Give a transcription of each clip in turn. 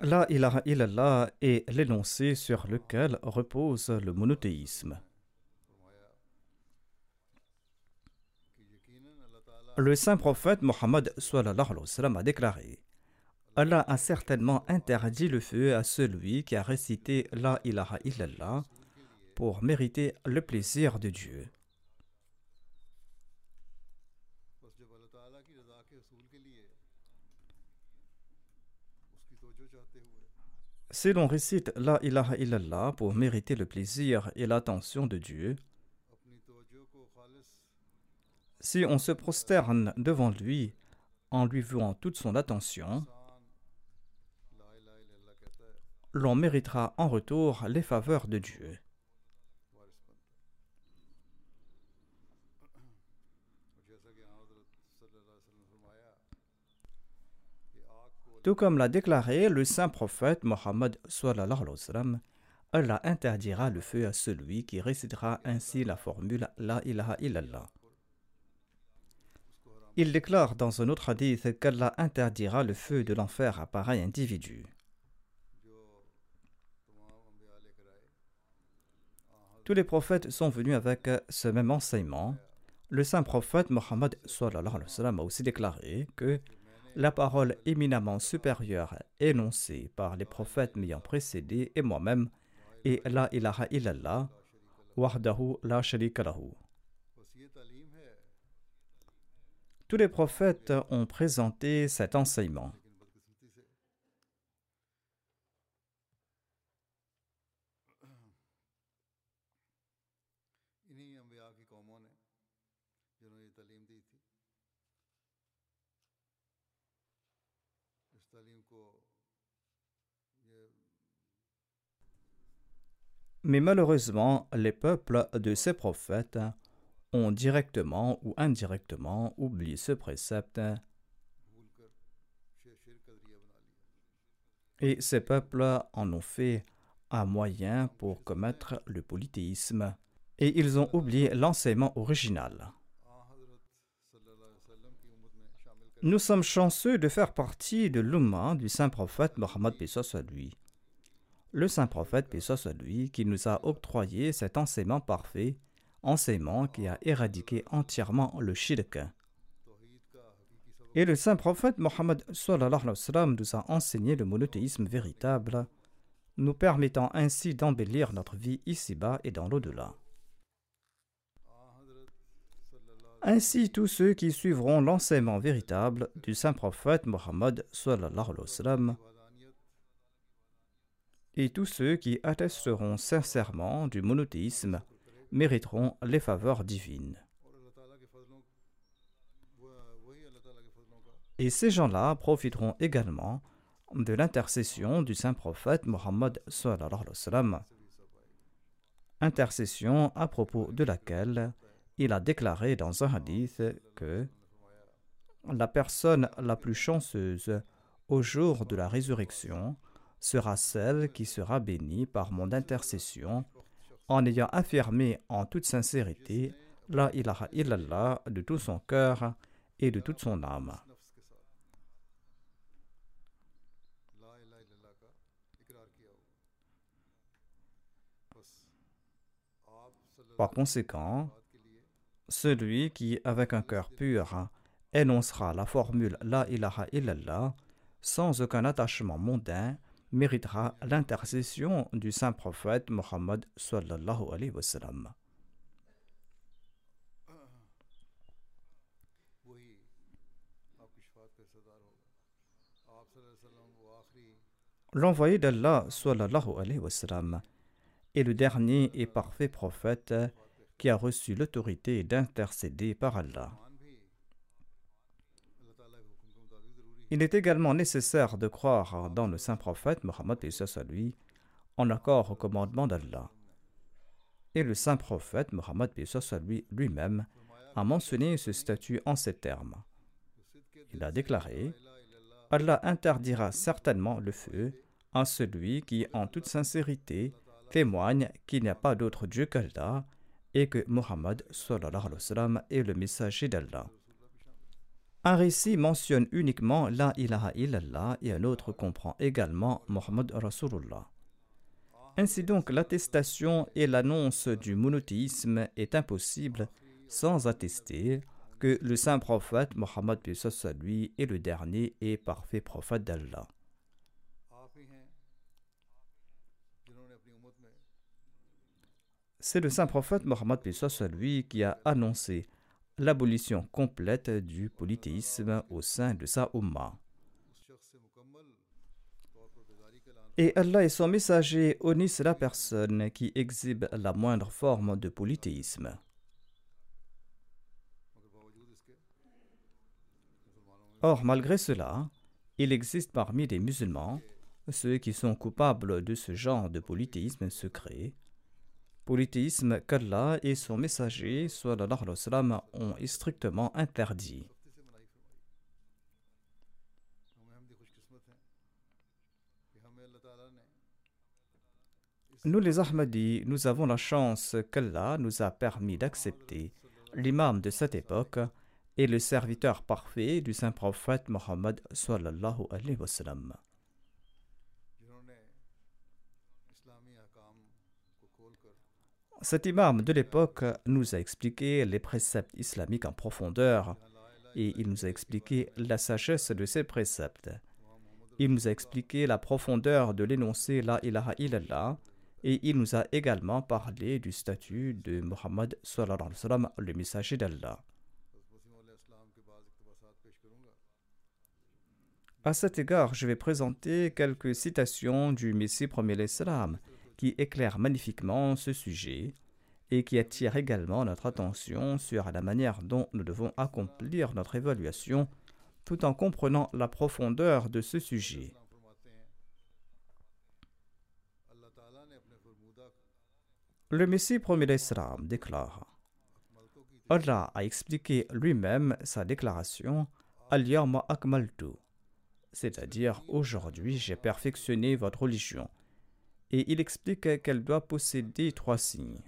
La ilaha illallah est l'énoncé sur lequel repose le monothéisme. Le saint prophète Mohammed a déclaré Allah a certainement interdit le feu à celui qui a récité La ilaha illallah pour mériter le plaisir de Dieu. Si l'on récite La ilaha illallah pour mériter le plaisir et l'attention de Dieu, si on se prosterne devant lui en lui vouant toute son attention, l'on méritera en retour les faveurs de Dieu. Tout comme l'a déclaré le saint prophète Mohammed Allah interdira le feu à celui qui récitera ainsi la formule La ilaha illallah. Il déclare dans un autre hadith qu'Allah interdira le feu de l'enfer à pareil individu. Tous les prophètes sont venus avec ce même enseignement. Le saint prophète Mohammed a aussi déclaré que la parole éminemment supérieure énoncée par les prophètes m'ayant précédé et moi-même est La ilaha illallah, wahdahu la sharika lahu. Tous les prophètes ont présenté cet enseignement. Mais malheureusement, les peuples de ces prophètes ont directement ou indirectement oublié ce précepte. Et ces peuples en ont fait un moyen pour commettre le polythéisme. Et ils ont oublié l'enseignement original. Nous sommes chanceux de faire partie de l'Ummah du saint prophète Mohammed soit lui. Le saint prophète soit lui qui nous a octroyé cet enseignement parfait enseignement qui a éradiqué entièrement le shirk. Et le saint prophète Mohammed nous a enseigné le monothéisme véritable, nous permettant ainsi d'embellir notre vie ici-bas et dans l'au-delà. Ainsi, tous ceux qui suivront l'enseignement véritable du saint prophète Mohammed et tous ceux qui attesteront sincèrement du monothéisme mériteront les faveurs divines. Et ces gens-là profiteront également de l'intercession du saint prophète Mohammed intercession à propos de laquelle il a déclaré dans un hadith que la personne la plus chanceuse au jour de la résurrection sera celle qui sera bénie par mon intercession en ayant affirmé en toute sincérité La ilaha illallah de tout son cœur et de toute son âme. Par conséquent, celui qui, avec un cœur pur, énoncera la formule La ilaha illallah sans aucun attachement mondain méritera l'intercession du saint prophète Mohammed sallallahu alayhi wa sallam. L'envoyé d'Allah sallallahu alayhi wa sallam est le dernier et parfait prophète qui a reçu l'autorité d'intercéder par Allah. Il est également nécessaire de croire dans le saint prophète Mohammed lui, en accord au commandement d'Allah. Et le saint prophète Mohammed lui lui-même a mentionné ce statut en ces termes. Il a déclaré Allah interdira certainement le feu à celui qui, en toute sincérité, témoigne qu'il n'y a pas d'autre Dieu qu'Allah et que Mohammed est le messager d'Allah. Un récit mentionne uniquement La ilaha illallah et un autre comprend également Muhammad Rasulullah. Ainsi donc, l'attestation et l'annonce du monothéisme est impossible sans attester que le saint prophète Mohammed lui est le dernier et parfait prophète d'Allah. C'est le saint prophète Mohammed lui qui a annoncé l'abolition complète du polythéisme au sein de sa Ummah. Et Allah et son messager honnissent la personne qui exhibe la moindre forme de polythéisme. Or, malgré cela, il existe parmi les musulmans ceux qui sont coupables de ce genre de polythéisme secret, polythéisme qu'Allah et son messager sallallahu alayhi wa sallam, ont strictement interdit. Nous les Ahmadis, nous avons la chance qu'Allah nous a permis d'accepter l'imam de cette époque et le serviteur parfait du saint prophète Mohammed sallallahu alayhi wa sallam. Cet imam de l'époque nous a expliqué les préceptes islamiques en profondeur et il nous a expliqué la sagesse de ces préceptes. Il nous a expliqué la profondeur de l'énoncé La ilaha illallah et il nous a également parlé du statut de Muhammad le messager d'Allah. À cet égard, je vais présenter quelques citations du Messie premier l'Islam qui éclaire magnifiquement ce sujet et qui attire également notre attention sur la manière dont nous devons accomplir notre évaluation tout en comprenant la profondeur de ce sujet. Le Messie premier d'Islam déclare Allah a expliqué lui-même sa déclaration Al-Yawma Akmaltu, c'est-à-dire aujourd'hui j'ai perfectionné votre religion et il explique qu'elle doit posséder trois signes.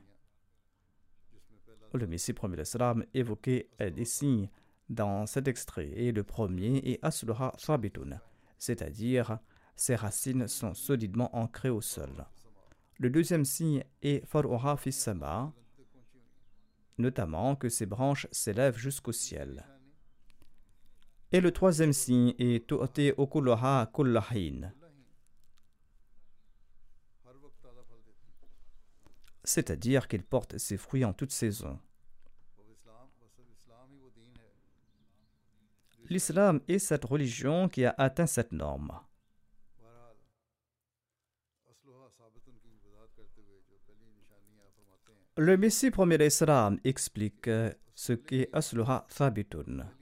Le Messie premier l'Islam évoquait des signes dans cet extrait et le premier est Asluha Sabitun, c'est-à-dire ses racines sont solidement ancrées au sol. Le deuxième signe est Faruha Fissama, notamment que ses branches s'élèvent jusqu'au ciel. Et le troisième signe est Tu'ti Okulaha Kullahin, c'est-à-dire qu'il porte ses fruits en toute saison. L'islam est cette religion qui a atteint cette norme. Le Messie premier d'Islam explique ce qu'est Asluha Thabitun.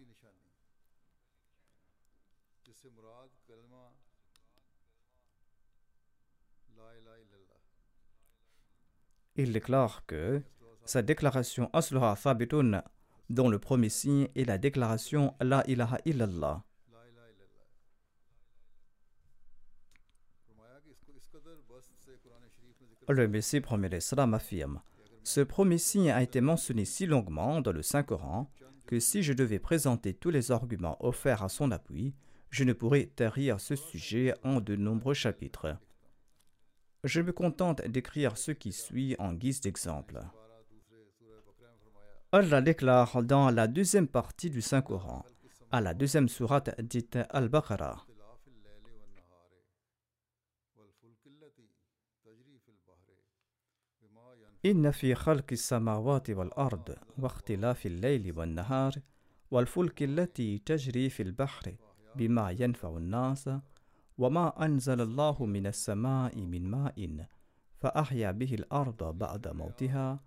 Il déclare que sa déclaration Asluha Thabitun, dont le premier signe est la déclaration La ilaha illallah. Le Messie premier l'Islam affirme Ce premier signe a été mentionné si longuement dans le Saint-Coran que si je devais présenter tous les arguments offerts à son appui, je ne pourrais tarir ce sujet en de nombreux chapitres. Je me contente d'écrire ce qui suit en guise d'exemple. Allah déclare dans la deuxième partie du Saint-Coran, à la deuxième sourate dite Al-Baqarah. إن في خلق السماوات والأرض واختلاف الليل والنهار والفلك التي تجري في البحر بما ينفع الناس وما أنزل الله من السماء من ماء فأحيا به الأرض بعد موتها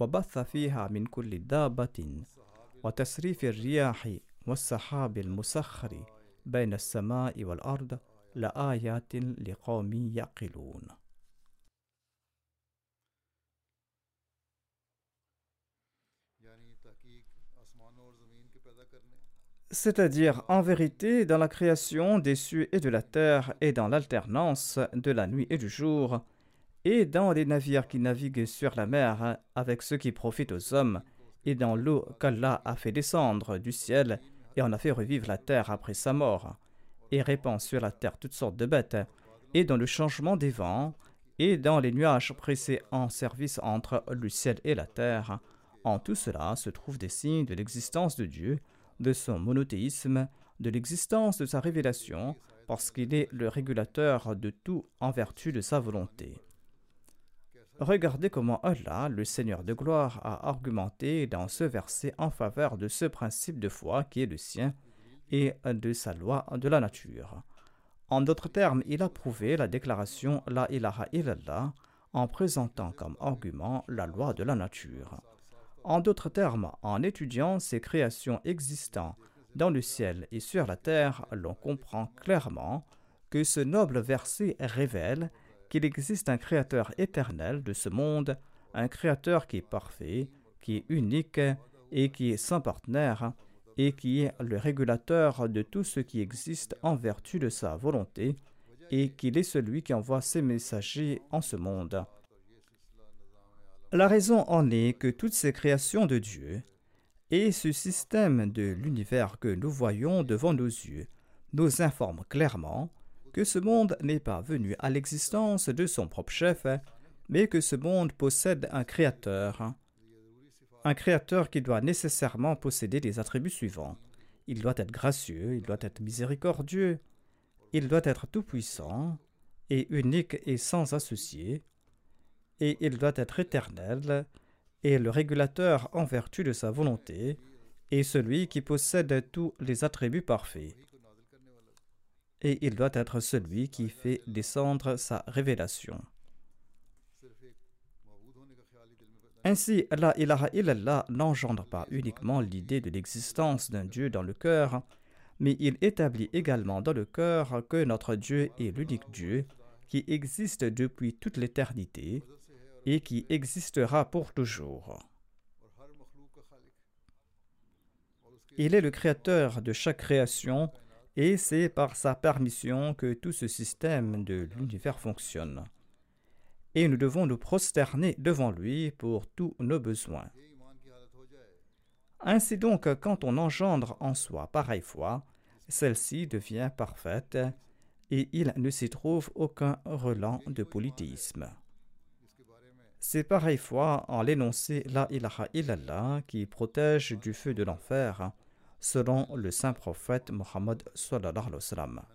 وبث فيها من كل دابة وتسريف الرياح والسحاب المسخر بين السماء والأرض لآيات لقوم يعقلون c'est-à-dire en vérité dans la création des cieux et de la terre et dans l'alternance de la nuit et du jour, et dans les navires qui naviguent sur la mer avec ceux qui profitent aux hommes, et dans l'eau qu'Allah a fait descendre du ciel et en a fait revivre la terre après sa mort, et répand sur la terre toutes sortes de bêtes, et dans le changement des vents, et dans les nuages pressés en service entre le ciel et la terre. En tout cela se trouvent des signes de l'existence de Dieu, de son monothéisme, de l'existence de sa révélation, parce qu'il est le régulateur de tout en vertu de sa volonté. Regardez comment Allah, le Seigneur de gloire, a argumenté dans ce verset en faveur de ce principe de foi qui est le sien et de sa loi de la nature. En d'autres termes, il a prouvé la déclaration La ilaha illallah en présentant comme argument la loi de la nature. En d'autres termes, en étudiant ces créations existantes dans le ciel et sur la terre, l'on comprend clairement que ce noble verset révèle qu'il existe un créateur éternel de ce monde, un créateur qui est parfait, qui est unique et qui est sans partenaire, et qui est le régulateur de tout ce qui existe en vertu de sa volonté, et qu'il est celui qui envoie ses messagers en ce monde. La raison en est que toutes ces créations de Dieu et ce système de l'univers que nous voyons devant nos yeux nous informent clairement que ce monde n'est pas venu à l'existence de son propre chef, mais que ce monde possède un créateur. Un créateur qui doit nécessairement posséder les attributs suivants. Il doit être gracieux, il doit être miséricordieux, il doit être tout-puissant et unique et sans associé, et il doit être éternel, et le régulateur en vertu de sa volonté, et celui qui possède tous les attributs parfaits. Et il doit être celui qui fait descendre sa révélation. Ainsi, la ilaha illallah n'engendre pas uniquement l'idée de l'existence d'un Dieu dans le cœur, mais il établit également dans le cœur que notre Dieu est l'unique Dieu qui existe depuis toute l'éternité et qui existera pour toujours. Il est le créateur de chaque création et c'est par sa permission que tout ce système de l'univers fonctionne. Et nous devons nous prosterner devant lui pour tous nos besoins. Ainsi donc, quand on engendre en soi pareille foi, celle-ci devient parfaite et il ne s'y trouve aucun relent de polythéisme. C'est pareille foi en l'énoncé La ilaha illallah qui protège du feu de l'enfer, selon le saint prophète Mohammed sallallahu alayhi wa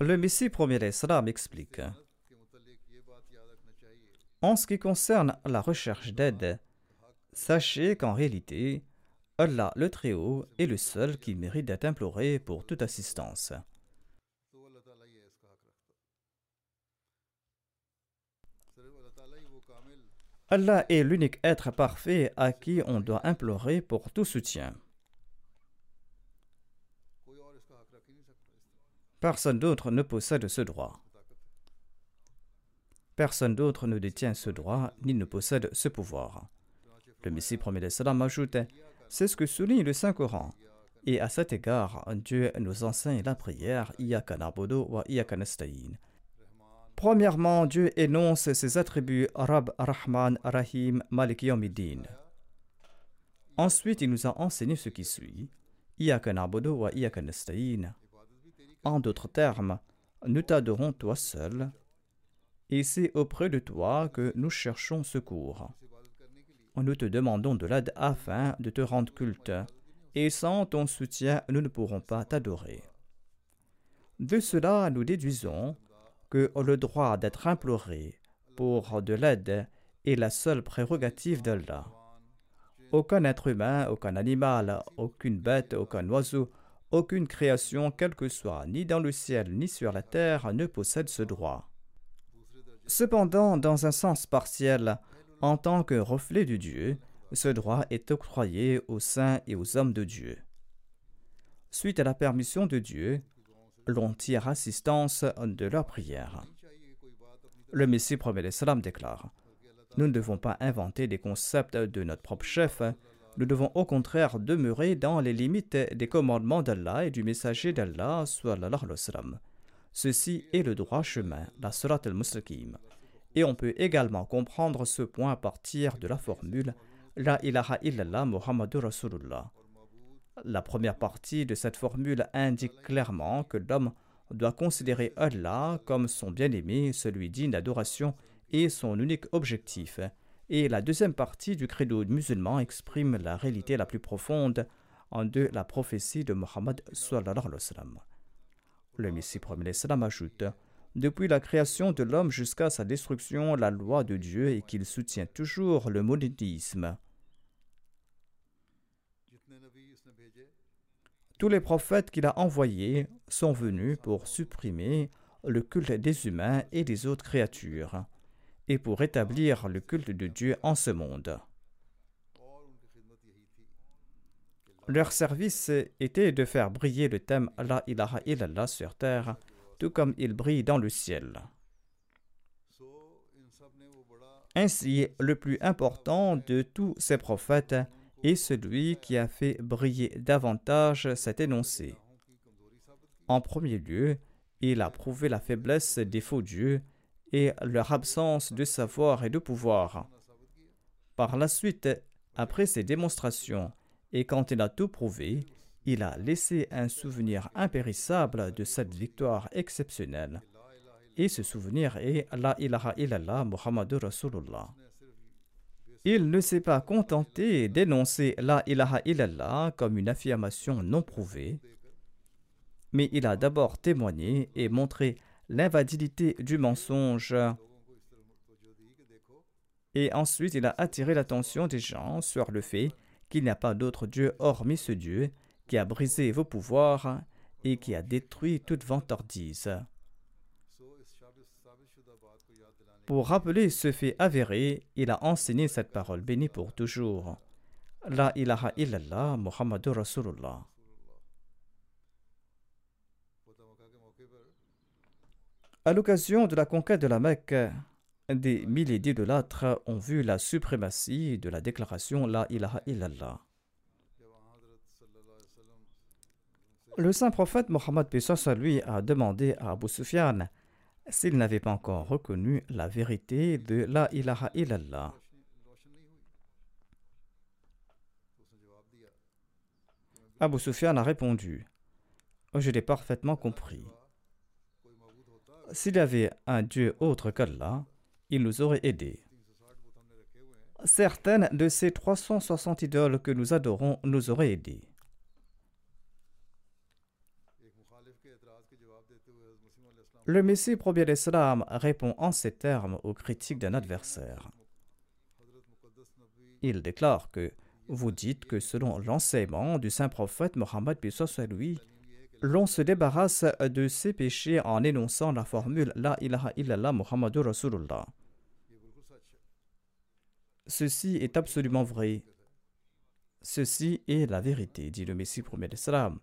Le Messie premier l'Islam explique En ce qui concerne la recherche d'aide, sachez qu'en réalité, Allah le Très-Haut est le seul qui mérite d'être imploré pour toute assistance. Allah est l'unique être parfait à qui on doit implorer pour tout soutien. Personne d'autre ne possède ce droit. Personne d'autre ne détient ce droit ni ne possède ce pouvoir. Le Messie premier salam ajoute C'est ce que souligne le Saint-Coran. Et à cet égard, Dieu nous enseigne la prière wa Premièrement, Dieu énonce ses attributs Rab, Rahman, Rahim, Malik Yomiddin. Ensuite, il nous a enseigné ce qui suit wa En d'autres termes, nous t'adorons toi seul, et c'est auprès de toi que nous cherchons secours. Nous te demandons de l'aide afin de te rendre culte, et sans ton soutien, nous ne pourrons pas t'adorer. De cela, nous déduisons que le droit d'être imploré pour de l'aide est la seule prérogative d'Allah. Aucun être humain, aucun animal, aucune bête, aucun oiseau, aucune création, quelle que soit, ni dans le ciel ni sur la terre, ne possède ce droit. Cependant, dans un sens partiel, en tant que reflet de Dieu, ce droit est octroyé aux saints et aux hommes de Dieu. Suite à la permission de Dieu, assistance de leur prière. Le Messie premier l'Islam déclare Nous ne devons pas inventer des concepts de notre propre chef, nous devons au contraire demeurer dans les limites des commandements d'Allah et du messager d'Allah. Ceci est le droit chemin, la Surat al-Mustaqim. Et on peut également comprendre ce point à partir de la formule La ilaha illallah Muhammadur Rasulullah. La première partie de cette formule indique clairement que l'homme doit considérer Allah comme son bien-aimé, celui digne d'adoration et son unique objectif. Et la deuxième partie du credo musulman exprime la réalité la plus profonde de la prophétie de Mohammed. Le Messie premier l'Islam ajoute Depuis la création de l'homme jusqu'à sa destruction, la loi de Dieu est qu'il soutient toujours le monothéisme. Tous les prophètes qu'il a envoyés sont venus pour supprimer le culte des humains et des autres créatures, et pour rétablir le culte de Dieu en ce monde. Leur service était de faire briller le thème La ilaha illallah sur terre, tout comme il brille dans le ciel. Ainsi, le plus important de tous ces prophètes et celui qui a fait briller davantage cet énoncé. En premier lieu, il a prouvé la faiblesse des faux dieux et leur absence de savoir et de pouvoir. Par la suite, après ces démonstrations, et quand il a tout prouvé, il a laissé un souvenir impérissable de cette victoire exceptionnelle. Et ce souvenir est La ilaha illallah Muhammadur Rasulullah. Il ne s'est pas contenté d'énoncer la ilaha illallah comme une affirmation non prouvée, mais il a d'abord témoigné et montré l'invalidité du mensonge. Et ensuite, il a attiré l'attention des gens sur le fait qu'il n'y a pas d'autre Dieu hormis ce Dieu qui a brisé vos pouvoirs et qui a détruit toute vantardise. Pour rappeler ce fait avéré, il a enseigné cette parole bénie pour toujours. La ilaha illallah Muhammadur Rasulullah. À l'occasion de la conquête de la Mecque, des milliers d'idolâtres ont vu la suprématie de la déclaration La ilaha illallah. Le saint prophète Mohammed lui a demandé à Abu Sufyan s'il n'avait pas encore reconnu la vérité de la ilaha illallah. Abu Sufyan a répondu Je l'ai parfaitement compris. S'il y avait un Dieu autre qu'Allah, il nous aurait aidés. Certaines de ces 360 idoles que nous adorons nous auraient aidés. Le Messie premier l'Islam répond en ces termes aux critiques d'un adversaire. Il déclare que vous dites que selon l'enseignement du saint prophète Mohammed lui, l'on se débarrasse de ses péchés en énonçant la formule La ilaha illallah Muhammadur Rasulullah. Ceci est absolument vrai. Ceci est la vérité, dit le Messie premier l'Islam.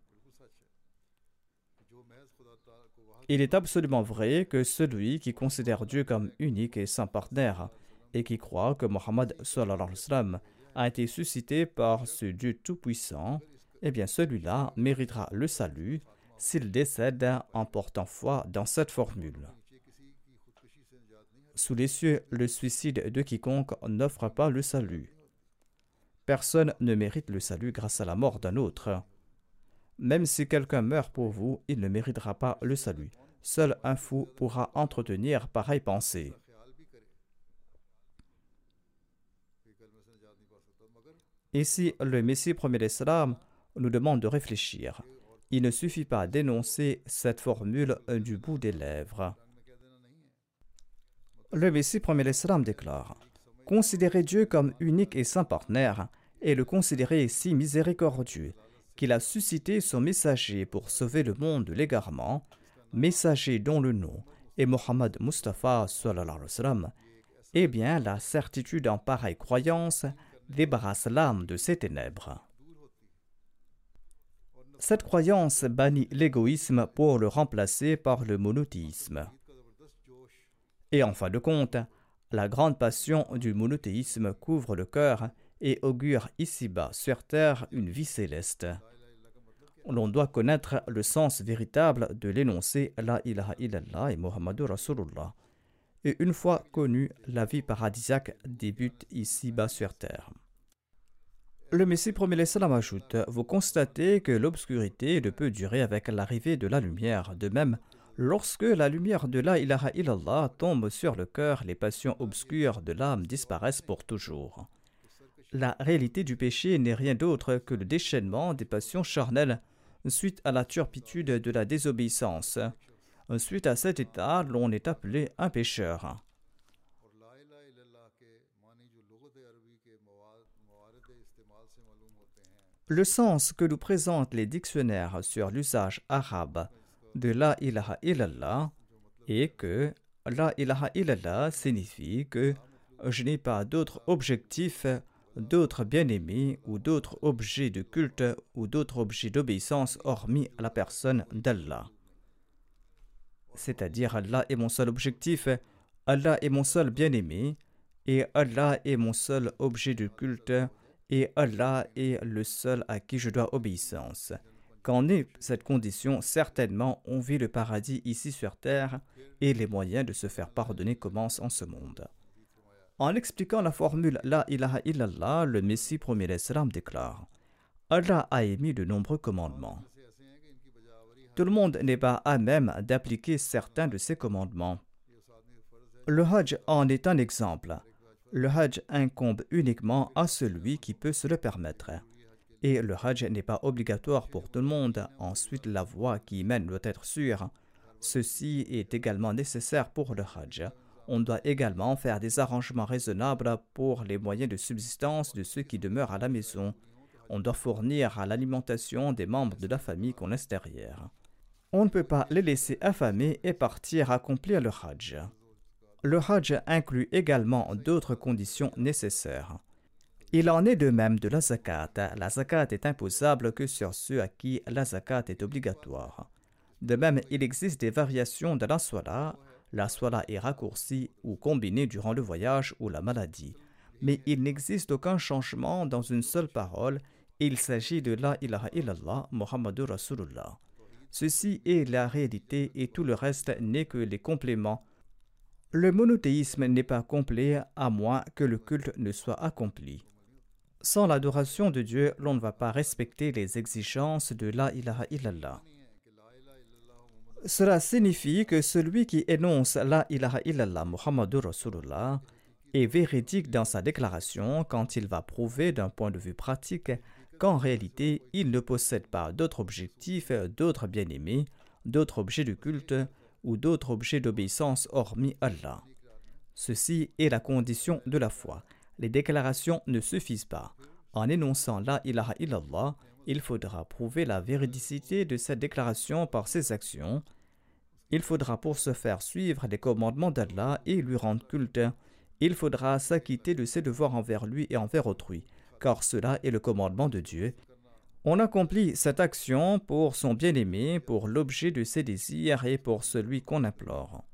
Il est absolument vrai que celui qui considère Dieu comme unique et sans partenaire et qui croit que Mohammed a été suscité par ce Dieu tout-puissant eh bien celui-là méritera le salut s'il décède en portant foi dans cette formule. Sous les cieux, le suicide de quiconque n'offre pas le salut. Personne ne mérite le salut grâce à la mort d'un autre. Même si quelqu'un meurt pour vous, il ne méritera pas le salut. Seul un fou pourra entretenir pareille pensée. Ici, le Messie premier l'Islam nous demande de réfléchir. Il ne suffit pas d'énoncer cette formule du bout des lèvres. Le Messie premier l'Islam déclare Considérez Dieu comme unique et saint partenaire, et le considérer si miséricordieux qu'il a suscité son messager pour sauver le monde de l'égarement, messager dont le nom est Mohammed Mustafa, eh bien la certitude en pareille croyance débarrasse l'âme de ses ténèbres. Cette croyance bannit l'égoïsme pour le remplacer par le monothéisme. Et en fin de compte, la grande passion du monothéisme couvre le cœur et augure ici-bas sur terre une vie céleste. L'on doit connaître le sens véritable de l'énoncé La ilaha illallah et Muhammadur Rasulullah. Et une fois connue, la vie paradisiaque débute ici-bas sur terre. Le Messie premier l'Islam ajoute Vous constatez que l'obscurité ne peut durer avec l'arrivée de la lumière. De même, lorsque la lumière de la ilaha illallah tombe sur le cœur, les passions obscures de l'âme disparaissent pour toujours. La réalité du péché n'est rien d'autre que le déchaînement des passions charnelles suite à la turpitude de la désobéissance. Suite à cet état, l'on est appelé un pécheur. Le sens que nous présentent les dictionnaires sur l'usage arabe de la ilaha illallah est que la ilaha illallah signifie que je n'ai pas d'autre objectif, d'autres bien-aimés ou d'autres objets de culte ou d'autres objets d'obéissance hormis la personne d'Allah. C'est-à-dire Allah est mon seul objectif, Allah est mon seul bien-aimé et Allah est mon seul objet de culte et Allah est le seul à qui je dois obéissance. Quand est cette condition, certainement on vit le paradis ici sur terre et les moyens de se faire pardonner commencent en ce monde. En expliquant la formule La ilaha illallah, le Messie premier l'Islam déclare Allah a émis de nombreux commandements. Tout le monde n'est pas à même d'appliquer certains de ces commandements. Le Hajj en est un exemple le Hajj incombe uniquement à celui qui peut se le permettre. Et le Hajj n'est pas obligatoire pour tout le monde. Ensuite, la voie qui mène doit être sûre. Ceci est également nécessaire pour le Hajj. On doit également faire des arrangements raisonnables pour les moyens de subsistance de ceux qui demeurent à la maison. On doit fournir à l'alimentation des membres de la famille qu'on laisse derrière. On ne peut pas les laisser affamés et partir accomplir le Hajj. Le Hajj inclut également d'autres conditions nécessaires. Il en est de même de la zakat. La zakat est imposable que sur ceux à qui la zakat est obligatoire. De même, il existe des variations de la swala. La swala est raccourcie ou combinée durant le voyage ou la maladie. Mais il n'existe aucun changement dans une seule parole. Il s'agit de la ilaha illallah Muhammadur Rasulullah. Ceci est la réalité et tout le reste n'est que les compléments le monothéisme n'est pas complet à moins que le culte ne soit accompli. Sans l'adoration de Dieu, l'on ne va pas respecter les exigences de la ilaha illallah. Cela signifie que celui qui énonce la ilaha illallah Muhammadur Rasulullah est véridique dans sa déclaration quand il va prouver d'un point de vue pratique qu'en réalité il ne possède pas d'autres objectifs, d'autres bien-aimés, d'autres objets de culte, ou d'autres objets d'obéissance hormis Allah. Ceci est la condition de la foi. Les déclarations ne suffisent pas. En énonçant la ilaha illallah, il faudra prouver la véridicité de cette déclaration par ses actions. Il faudra pour se faire suivre les commandements d'Allah et lui rendre culte. Il faudra s'acquitter de ses devoirs envers lui et envers autrui, car cela est le commandement de Dieu on accomplit cette action pour son bien-aimé, pour l'objet de ses désirs et pour celui qu'on implore.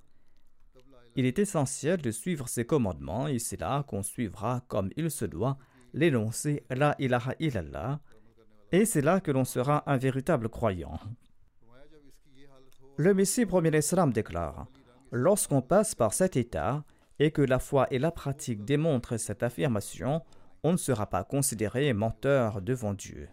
Il est essentiel de suivre ces commandements et c'est là qu'on suivra comme il se doit l'énoncé La ilaha illallah Et c'est là que l'on sera un véritable croyant. Le Messie premier l'Islam déclare Lorsqu'on passe par cet état et que la foi et la pratique démontrent cette affirmation, on ne sera pas considéré menteur devant Dieu.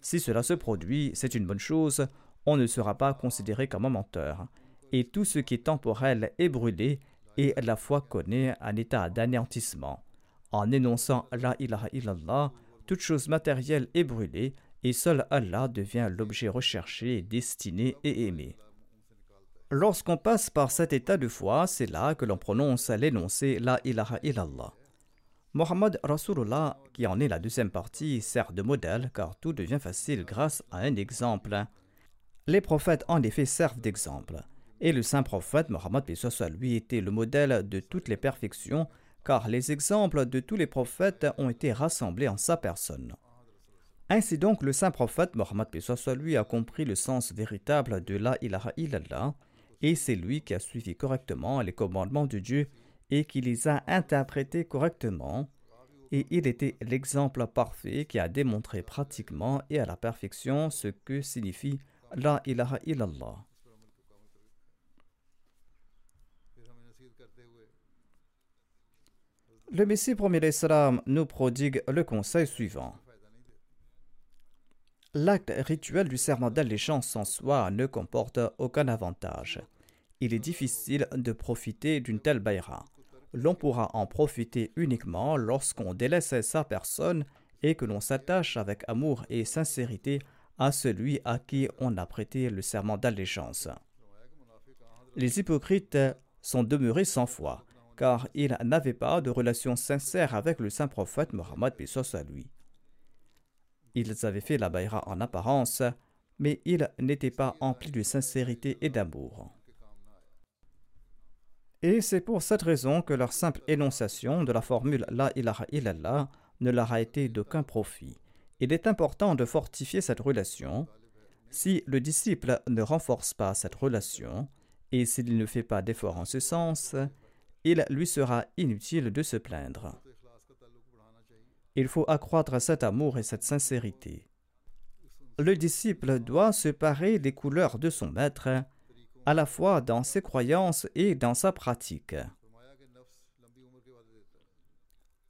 Si cela se produit, c'est une bonne chose, on ne sera pas considéré comme un menteur. Et tout ce qui est temporel est brûlé et la foi connaît un état d'anéantissement. En énonçant La ilaha illallah, toute chose matérielle est brûlée et seul Allah devient l'objet recherché, destiné et aimé. Lorsqu'on passe par cet état de foi, c'est là que l'on prononce l'énoncé La ilaha illallah. Mohammed Rasulullah, qui en est la deuxième partie, sert de modèle car tout devient facile grâce à un exemple. Les prophètes en effet servent d'exemple. Et le saint prophète Mohammed lui était le modèle de toutes les perfections, car les exemples de tous les prophètes ont été rassemblés en sa personne. Ainsi donc, le saint prophète Mohammed lui a compris le sens véritable de la ilaha illallah, et c'est lui qui a suivi correctement les commandements de Dieu et qui les a interprétés correctement, et il était l'exemple parfait qui a démontré pratiquement et à la perfection ce que signifie la ilaha illallah. Le Messie premier l'Islam nous prodigue le conseil suivant. L'acte rituel du serment d'allégeance en soi ne comporte aucun avantage. Il est difficile de profiter d'une telle baïra. L'on pourra en profiter uniquement lorsqu'on délaisse sa personne et que l'on s'attache avec amour et sincérité à celui à qui on a prêté le serment d'allégeance. Les hypocrites sont demeurés sans foi car ils n'avaient pas de relation sincère avec le saint prophète Mohammed à lui. Ils avaient fait la baïra en apparence, mais ils n'étaient pas emplis de sincérité et d'amour. Et c'est pour cette raison que leur simple énonciation de la formule La ilaha illallah ne leur a été d'aucun profit. Il est important de fortifier cette relation. Si le disciple ne renforce pas cette relation, et s'il ne fait pas d'effort en ce sens, il lui sera inutile de se plaindre. Il faut accroître cet amour et cette sincérité. Le disciple doit se parer des couleurs de son maître, à la fois dans ses croyances et dans sa pratique.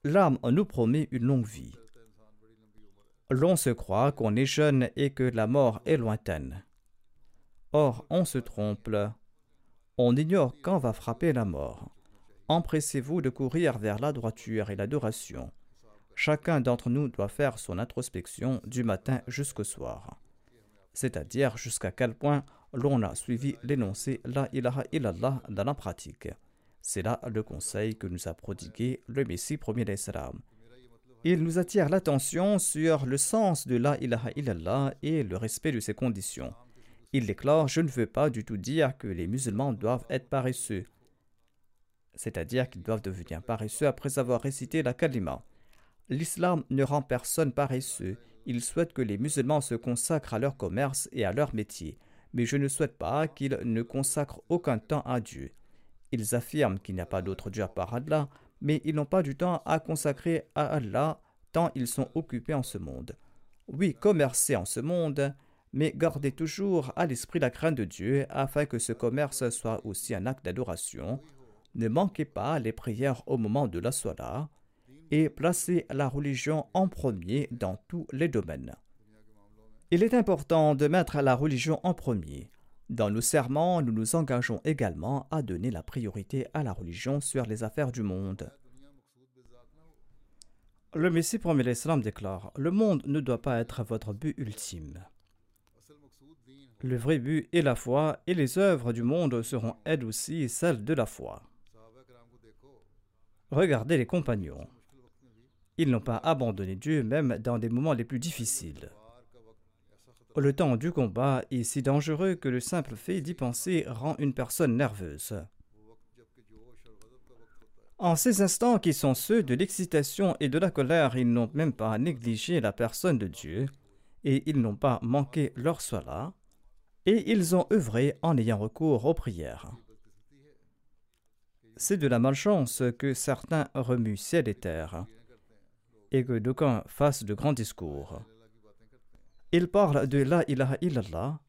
L'âme nous promet une longue vie. L'on se croit qu'on est jeune et que la mort est lointaine. Or, on se trompe. On ignore quand va frapper la mort empressez-vous de courir vers la droiture et l'adoration. Chacun d'entre nous doit faire son introspection du matin jusqu'au soir, c'est-à-dire jusqu'à quel point l'on a suivi l'énoncé La ilaha illallah dans la pratique. C'est là le conseil que nous a prodigué le Messie premier d'Islam. Il nous attire l'attention sur le sens de La ilaha illallah et le respect de ses conditions. Il déclare Je ne veux pas du tout dire que les musulmans doivent être paresseux c'est-à-dire qu'ils doivent devenir paresseux après avoir récité la kalima. L'islam ne rend personne paresseux, il souhaite que les musulmans se consacrent à leur commerce et à leur métier, mais je ne souhaite pas qu'ils ne consacrent aucun temps à Dieu. Ils affirment qu'il n'y a pas d'autre Dieu à part Allah, mais ils n'ont pas du temps à consacrer à Allah tant ils sont occupés en ce monde. Oui, commercer en ce monde, mais gardez toujours à l'esprit la crainte de Dieu afin que ce commerce soit aussi un acte d'adoration, ne manquez pas les prières au moment de la soirée et placez la religion en premier dans tous les domaines. Il est important de mettre la religion en premier. Dans nos serments, nous nous engageons également à donner la priorité à la religion sur les affaires du monde. Le Messie premier l'Islam déclare Le monde ne doit pas être votre but ultime. Le vrai but est la foi, et les œuvres du monde seront elles aussi celles de la foi. Regardez les compagnons. Ils n'ont pas abandonné Dieu même dans des moments les plus difficiles. Le temps du combat est si dangereux que le simple fait d'y penser rend une personne nerveuse. En ces instants qui sont ceux de l'excitation et de la colère, ils n'ont même pas négligé la personne de Dieu, et ils n'ont pas manqué leur sola, et ils ont œuvré en ayant recours aux prières c'est de la malchance que certains remuent ciel et terre, et que d'aucuns fassent de grands discours. Ils parlent de la ilaha illallah.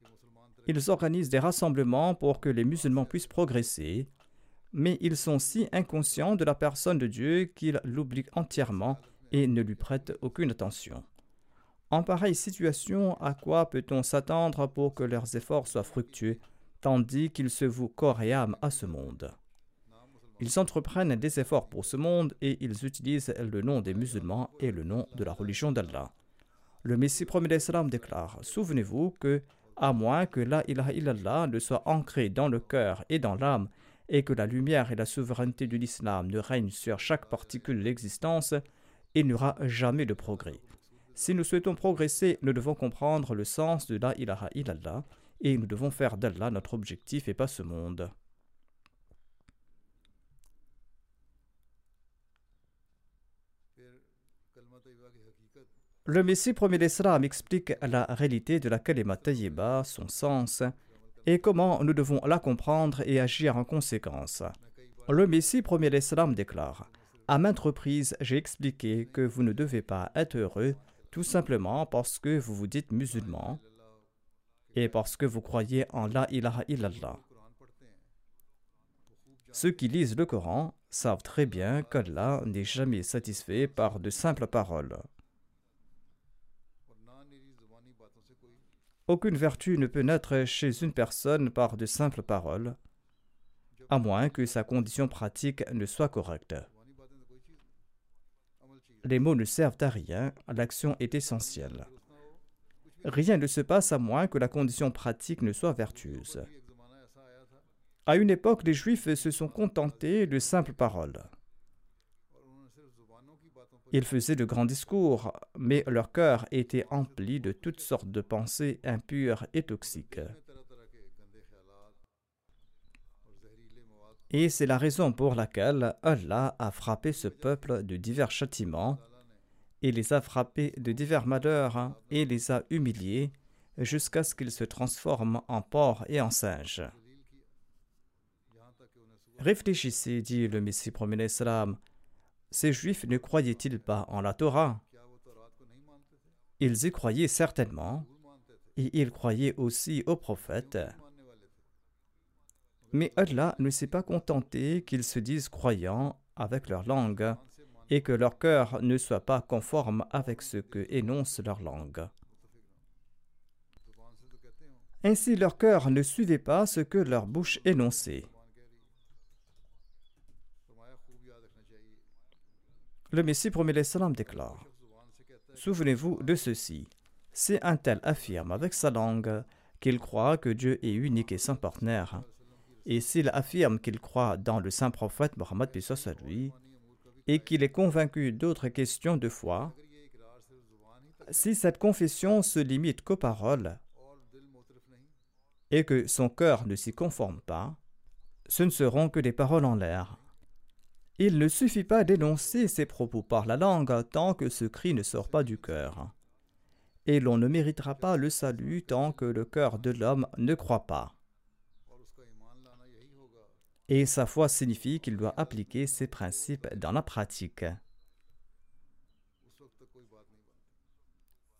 Ils organisent des rassemblements pour que les musulmans puissent progresser, mais ils sont si inconscients de la personne de Dieu qu'ils l'oublient entièrement et ne lui prêtent aucune attention. En pareille situation, à quoi peut-on s'attendre pour que leurs efforts soient fructueux, tandis qu'ils se vouent corps et âme à ce monde? Ils entreprennent des efforts pour ce monde et ils utilisent le nom des musulmans et le nom de la religion d'Allah. Le Messie premier d'Islam déclare Souvenez-vous que, à moins que la ilaha illallah ne soit ancrée dans le cœur et dans l'âme, et que la lumière et la souveraineté de l'islam ne règnent sur chaque particule de l'existence, il n'y aura jamais de progrès. Si nous souhaitons progresser, nous devons comprendre le sens de la ilaha illallah et nous devons faire d'Allah notre objectif et pas ce monde. Le Messie premier d'Islam explique la réalité de la kalima tayyiba, son sens, et comment nous devons la comprendre et agir en conséquence. Le Messie premier d'Islam déclare À maintes reprises, j'ai expliqué que vous ne devez pas être heureux tout simplement parce que vous vous dites musulman et parce que vous croyez en la ilaha illallah. Ceux qui lisent le Coran savent très bien qu'Allah n'est jamais satisfait par de simples paroles. Aucune vertu ne peut naître chez une personne par de simples paroles, à moins que sa condition pratique ne soit correcte. Les mots ne servent à rien, l'action est essentielle. Rien ne se passe à moins que la condition pratique ne soit vertueuse. À une époque, les Juifs se sont contentés de simples paroles. Ils faisaient de grands discours, mais leur cœur était empli de toutes sortes de pensées impures et toxiques. Et c'est la raison pour laquelle Allah a frappé ce peuple de divers châtiments, et les a frappés de divers malheurs, et les a humiliés, jusqu'à ce qu'ils se transforment en porcs et en singes. Réfléchissez, dit le Messie premier Islam, ces Juifs ne croyaient-ils pas en la Torah? Ils y croyaient certainement, et ils croyaient aussi aux prophètes. Mais Allah ne s'est pas contenté qu'ils se disent croyants avec leur langue et que leur cœur ne soit pas conforme avec ce que énonce leur langue. Ainsi leur cœur ne suivait pas ce que leur bouche énonçait. Le Messie salam déclare Souvenez-vous de ceci. Si un tel affirme avec sa langue qu'il croit que Dieu est unique et sans partenaire, et s'il affirme qu'il croit dans le saint prophète Mohammed lui, et qu'il est convaincu d'autres questions de foi, si cette confession se limite qu'aux paroles et que son cœur ne s'y conforme pas, ce ne seront que des paroles en l'air. Il ne suffit pas d'énoncer ses propos par la langue tant que ce cri ne sort pas du cœur. Et l'on ne méritera pas le salut tant que le cœur de l'homme ne croit pas et sa foi signifie qu'il doit appliquer ces principes dans la pratique.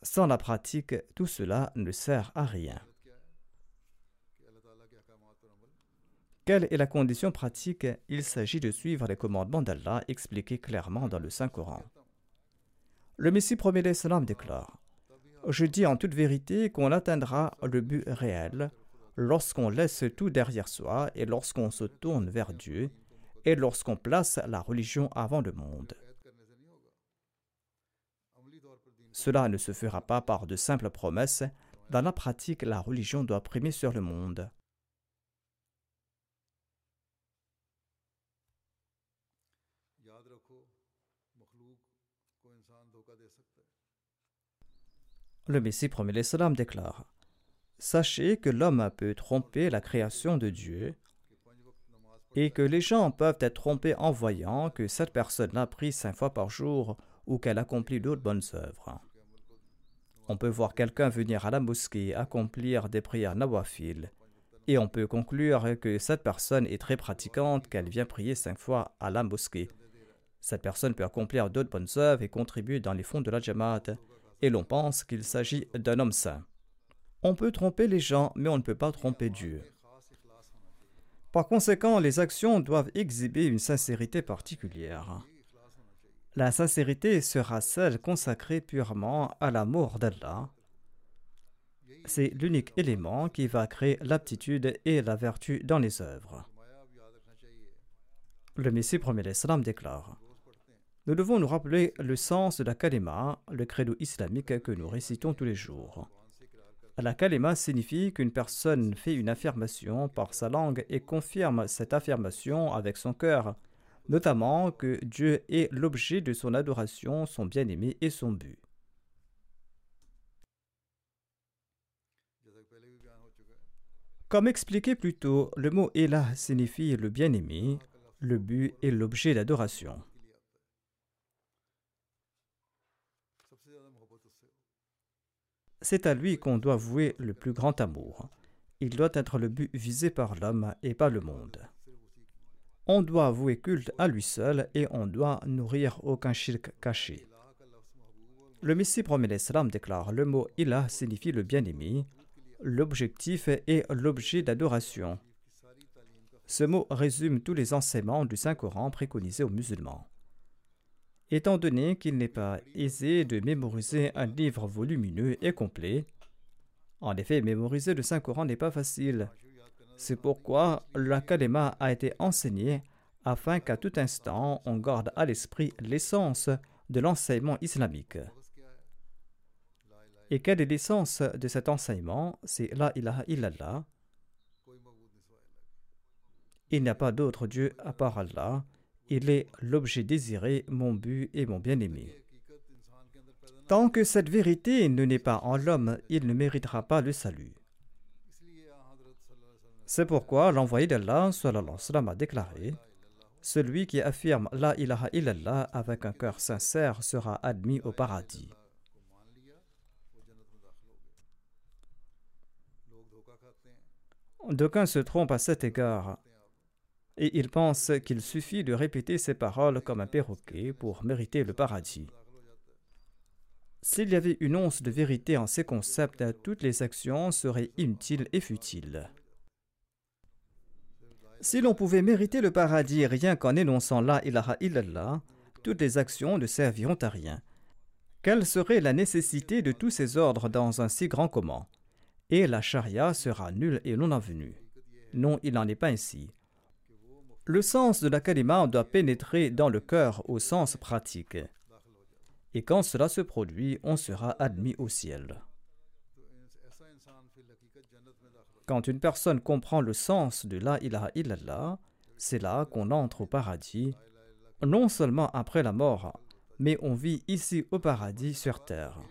Sans la pratique, tout cela ne sert à rien. Quelle est la condition pratique? Il s'agit de suivre les commandements d'Allah expliqués clairement dans le Saint-Coran. Le Messie premier d'Islam déclare Je dis en toute vérité qu'on atteindra le but réel lorsqu'on laisse tout derrière soi et lorsqu'on se tourne vers Dieu et lorsqu'on place la religion avant le monde. Cela ne se fera pas par de simples promesses. Dans la pratique, la religion doit primer sur le monde. Le Messie premier l'Islam déclare Sachez que l'homme peut tromper la création de Dieu et que les gens peuvent être trompés en voyant que cette personne a pris cinq fois par jour ou qu'elle accomplit d'autres bonnes œuvres. On peut voir quelqu'un venir à la mosquée accomplir des prières nawafil et on peut conclure que cette personne est très pratiquante, qu'elle vient prier cinq fois à la mosquée. Cette personne peut accomplir d'autres bonnes œuvres et contribuer dans les fonds de la Jamaat et l'on pense qu'il s'agit d'un homme saint. On peut tromper les gens, mais on ne peut pas tromper Dieu. Par conséquent, les actions doivent exhiber une sincérité particulière. La sincérité sera celle consacrée purement à l'amour d'Allah. C'est l'unique élément qui va créer l'aptitude et la vertu dans les œuvres. Le Messie premier l'Islam déclare Nous devons nous rappeler le sens de la kalima, le credo islamique que nous récitons tous les jours. La kalima signifie qu'une personne fait une affirmation par sa langue et confirme cette affirmation avec son cœur, notamment que Dieu est l'objet de son adoration, son bien-aimé et son but. Comme expliqué plus tôt, le mot Elah signifie le bien-aimé, le but et l'objet d'adoration. C'est à lui qu'on doit vouer le plus grand amour. Il doit être le but visé par l'homme et pas le monde. On doit vouer culte à lui seul et on doit nourrir aucun shirk caché. Le Messie promet l'Islam déclare le mot Ilah signifie le bien-aimé, l'objectif est l'objet d'adoration. Ce mot résume tous les enseignements du Saint-Coran préconisés aux musulmans. Étant donné qu'il n'est pas aisé de mémoriser un livre volumineux et complet, en effet, mémoriser le Saint-Coran n'est pas facile. C'est pourquoi la kalema a été enseignée afin qu'à tout instant on garde à l'esprit l'essence de l'enseignement islamique. Et quelle est l'essence de cet enseignement? C'est La ilaha illallah. Il n'y a pas d'autre Dieu à part Allah. Il est l'objet désiré, mon but et mon bien-aimé. Tant que cette vérité ne naît pas en l'homme, il ne méritera pas le salut. C'est pourquoi l'envoyé d'Allah a déclaré Celui qui affirme La ilaha illallah avec un cœur sincère sera admis au paradis. D'aucuns se trompent à cet égard et ils pensent qu'il suffit de répéter ces paroles comme un perroquet pour mériter le paradis. S'il y avait une once de vérité en ces concepts, toutes les actions seraient inutiles et futiles. Si l'on pouvait mériter le paradis rien qu'en énonçant la ilaha illallah, toutes les actions ne serviront à rien. Quelle serait la nécessité de tous ces ordres dans un si grand comment? Et la charia sera nulle et non avenue. Non, il n'en est pas ainsi. Le sens de la kalima doit pénétrer dans le cœur au sens pratique. Et quand cela se produit, on sera admis au ciel. Quand une personne comprend le sens de la ilaha illallah, c'est là qu'on entre au paradis, non seulement après la mort, mais on vit ici au paradis sur terre.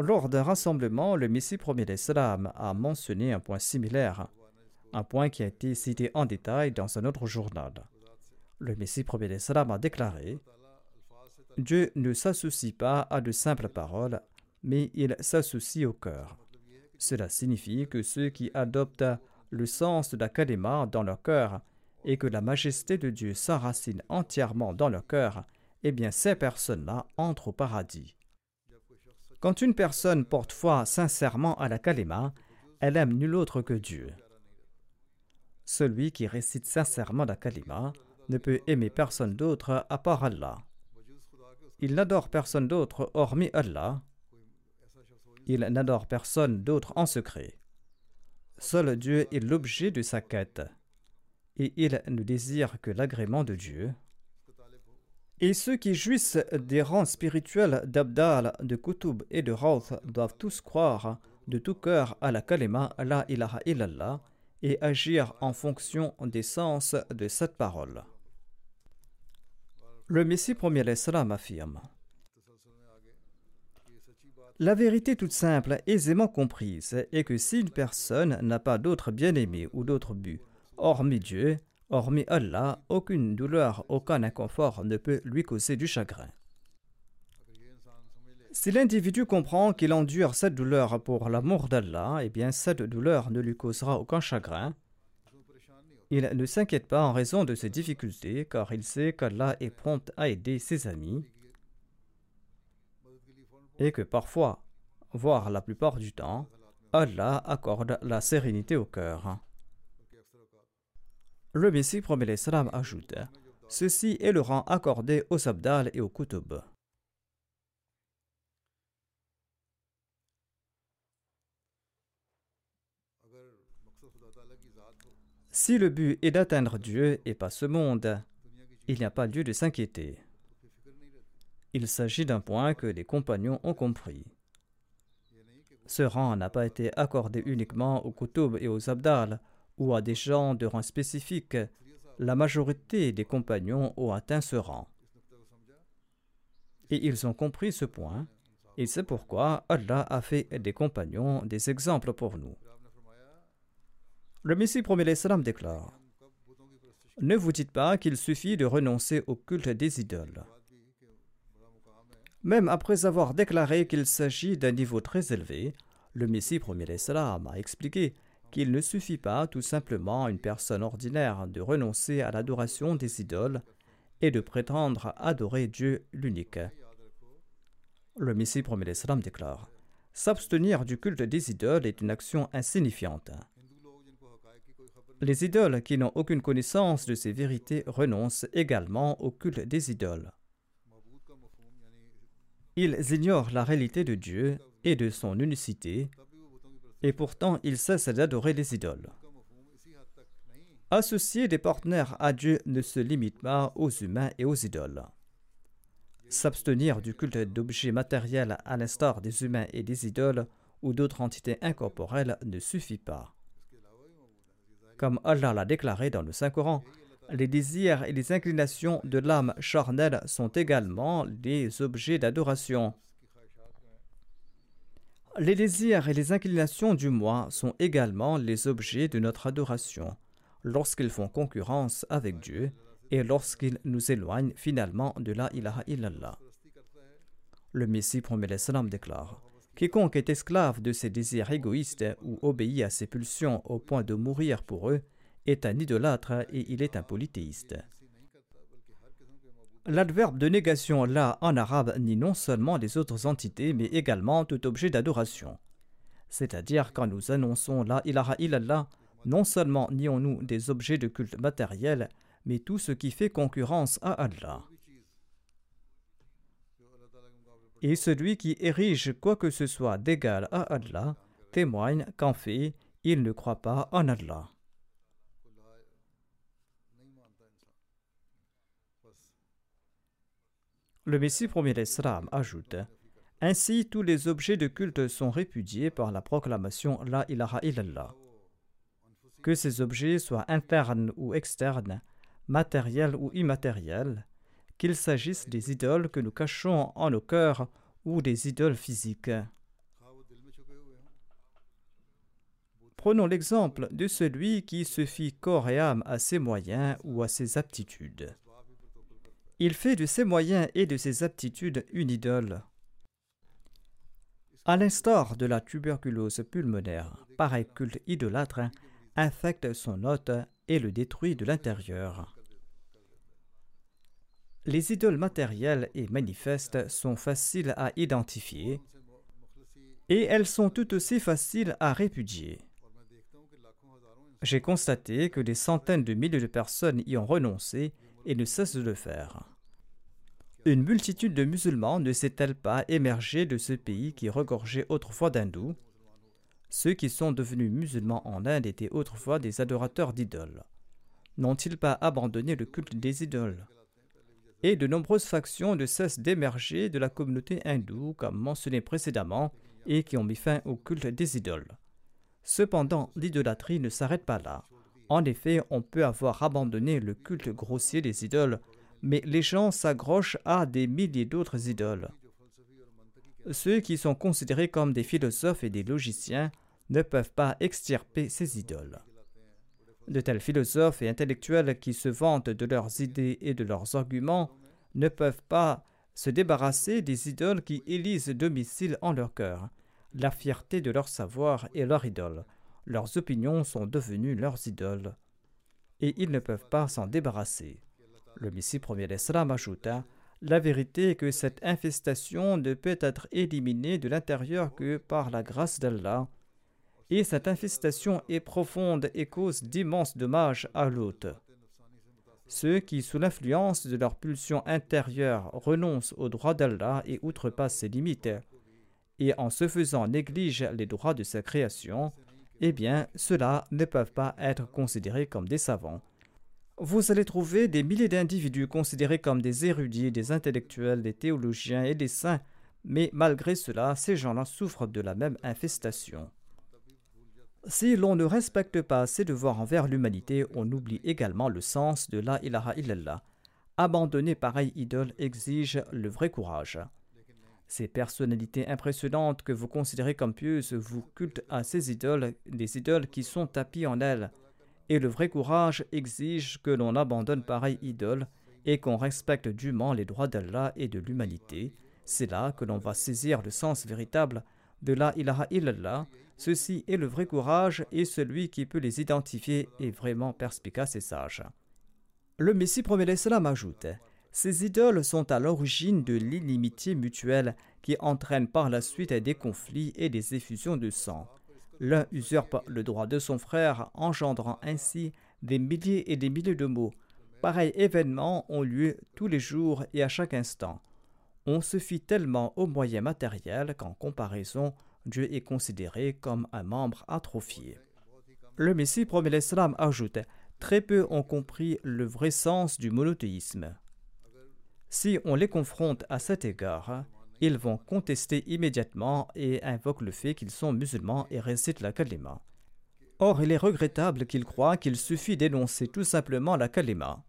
Lors d'un rassemblement, le Messie premier d'Islam a mentionné un point similaire, un point qui a été cité en détail dans un autre journal. Le Messie premier d'Islam a déclaré Dieu ne s'associe pas à de simples paroles, mais il s'associe au cœur. Cela signifie que ceux qui adoptent le sens de la kalima dans leur cœur et que la majesté de Dieu s'enracine entièrement dans leur cœur, eh bien ces personnes-là entrent au paradis. Quand une personne porte foi sincèrement à la kalima, elle aime nul autre que Dieu. Celui qui récite sincèrement la kalima ne peut aimer personne d'autre à part Allah. Il n'adore personne d'autre hormis Allah. Il n'adore personne d'autre en secret. Seul Dieu est l'objet de sa quête, et il ne désire que l'agrément de Dieu. Et ceux qui jouissent des rangs spirituels d'Abdal, de Kutub et de Rawth doivent tous croire de tout cœur à la kalima La ilaha illallah et agir en fonction des sens de cette parole. Le Messie premier l'Islam affirme La vérité toute simple, aisément comprise, est que si une personne n'a pas d'autre bien-aimé ou d'autre but, hormis Dieu, Hormis Allah, aucune douleur, aucun inconfort ne peut lui causer du chagrin. Si l'individu comprend qu'il endure cette douleur pour l'amour d'Allah, eh bien cette douleur ne lui causera aucun chagrin. Il ne s'inquiète pas en raison de ses difficultés car il sait qu'Allah est prompt à aider ses amis et que parfois, voire la plupart du temps, Allah accorde la sérénité au cœur. Le Messie promet l'Islam ajoute Ceci est le rang accordé aux Abdal et aux Kutub. Si le but est d'atteindre Dieu et pas ce monde, il n'y a pas lieu de s'inquiéter. Il s'agit d'un point que les compagnons ont compris. Ce rang n'a pas été accordé uniquement aux Kutub et aux Abdal ou à des gens de rang spécifique. La majorité des compagnons ont atteint ce rang. Et ils ont compris ce point, et c'est pourquoi Allah a fait des compagnons des exemples pour nous. Le Messie premier l'Islam déclare Ne vous dites pas qu'il suffit de renoncer au culte des idoles. Même après avoir déclaré qu'il s'agit d'un niveau très élevé, le Messie premier l'Islam a expliqué qu'il ne suffit pas tout simplement à une personne ordinaire de renoncer à l'adoration des idoles et de prétendre adorer Dieu l'unique. Le Messie premier l'Islam déclare S'abstenir du culte des idoles est une action insignifiante. Les idoles qui n'ont aucune connaissance de ces vérités renoncent également au culte des idoles. Ils ignorent la réalité de Dieu et de son unicité, et pourtant ils cessent d'adorer les idoles. Associer des partenaires à Dieu ne se limite pas aux humains et aux idoles. S'abstenir du culte d'objets matériels à l'instar des humains et des idoles ou d'autres entités incorporelles ne suffit pas. Comme Allah l'a déclaré dans le Saint-Coran, les désirs et les inclinations de l'âme charnelle sont également des objets d'adoration. Les désirs et les inclinations du moi sont également les objets de notre adoration, lorsqu'ils font concurrence avec Dieu et lorsqu'ils nous éloignent finalement de la ilaha illallah. Le Messie promet l'Islam déclare Quiconque est esclave de ses désirs égoïstes ou obéit à ses pulsions au point de mourir pour eux est un idolâtre et il est un polythéiste. L'adverbe de négation là en arabe nie non seulement les autres entités mais également tout objet d'adoration. C'est-à-dire quand nous annonçons la ilaha illallah, non seulement nions-nous des objets de culte matériel, mais tout ce qui fait concurrence à Allah. Et celui qui érige quoi que ce soit d'égal à Allah témoigne qu'en fait, il ne croit pas en Allah. Le Messie premier l'Islam ajoute Ainsi, tous les objets de culte sont répudiés par la proclamation La ilaha illallah. Que ces objets soient internes ou externes, matériels ou immatériels, qu'il s'agisse des idoles que nous cachons en nos cœurs ou des idoles physiques. Prenons l'exemple de celui qui se fit corps et âme à ses moyens ou à ses aptitudes. Il fait de ses moyens et de ses aptitudes une idole. À l'instar de la tuberculose pulmonaire, pareil culte idolâtre infecte son hôte et le détruit de l'intérieur. Les idoles matérielles et manifestes sont faciles à identifier et elles sont tout aussi faciles à répudier. J'ai constaté que des centaines de milliers de personnes y ont renoncé et ne cessent de le faire. Une multitude de musulmans ne s'est-elle pas émergée de ce pays qui regorgeait autrefois d'hindous? Ceux qui sont devenus musulmans en Inde étaient autrefois des adorateurs d'idoles. N'ont-ils pas abandonné le culte des idoles? Et de nombreuses factions ne cessent d'émerger de la communauté hindoue, comme mentionné précédemment, et qui ont mis fin au culte des idoles. Cependant, l'idolâtrie ne s'arrête pas là. En effet, on peut avoir abandonné le culte grossier des idoles, mais les gens s'accrochent à des milliers d'autres idoles. Ceux qui sont considérés comme des philosophes et des logiciens ne peuvent pas extirper ces idoles. De tels philosophes et intellectuels qui se vantent de leurs idées et de leurs arguments ne peuvent pas se débarrasser des idoles qui élisent domicile en leur cœur. La fierté de leur savoir est leur idole. Leurs opinions sont devenues leurs idoles. et ils ne peuvent pas s'en débarrasser. Le Messie premier l'Islam ajouta La vérité est que cette infestation ne peut être éliminée de l'intérieur que par la grâce d'Allah, et cette infestation est profonde et cause d'immenses dommages à l'hôte. Ceux qui, sous l'influence de leur pulsion intérieure, renoncent aux droits d'Allah et outrepassent ses limites, et en se faisant négligent les droits de sa création, eh bien, ceux-là ne peuvent pas être considérés comme des savants. Vous allez trouver des milliers d'individus considérés comme des érudits, des intellectuels, des théologiens et des saints, mais malgré cela, ces gens-là souffrent de la même infestation. Si l'on ne respecte pas ses devoirs envers l'humanité, on oublie également le sens de la ilaha illallah. Abandonner pareille idole exige le vrai courage. Ces personnalités impressionnantes que vous considérez comme pieuses vous cultent à ces idoles, des idoles qui sont tapies en elles. Et le vrai courage exige que l'on abandonne pareille idole et qu'on respecte dûment les droits d'Allah et de l'humanité. C'est là que l'on va saisir le sens véritable de la ilaha illallah Ceci est le vrai courage et celui qui peut les identifier est vraiment perspicace et sage. Le Messie premier l'Islam ajoute Ces idoles sont à l'origine de l'inimitié mutuelle qui entraîne par la suite des conflits et des effusions de sang. L'un usurpe le droit de son frère, engendrant ainsi des milliers et des milliers de mots. Pareils événements ont lieu tous les jours et à chaque instant. On se fie tellement aux moyens matériels qu'en comparaison, Dieu est considéré comme un membre atrophié. Le Messie promet l'Islam ajoute Très peu ont compris le vrai sens du monothéisme. Si on les confronte à cet égard, ils vont contester immédiatement et invoquent le fait qu'ils sont musulmans et récitent la kalima. Or, il est regrettable qu'ils croient qu'il suffit d'énoncer tout simplement la kalima.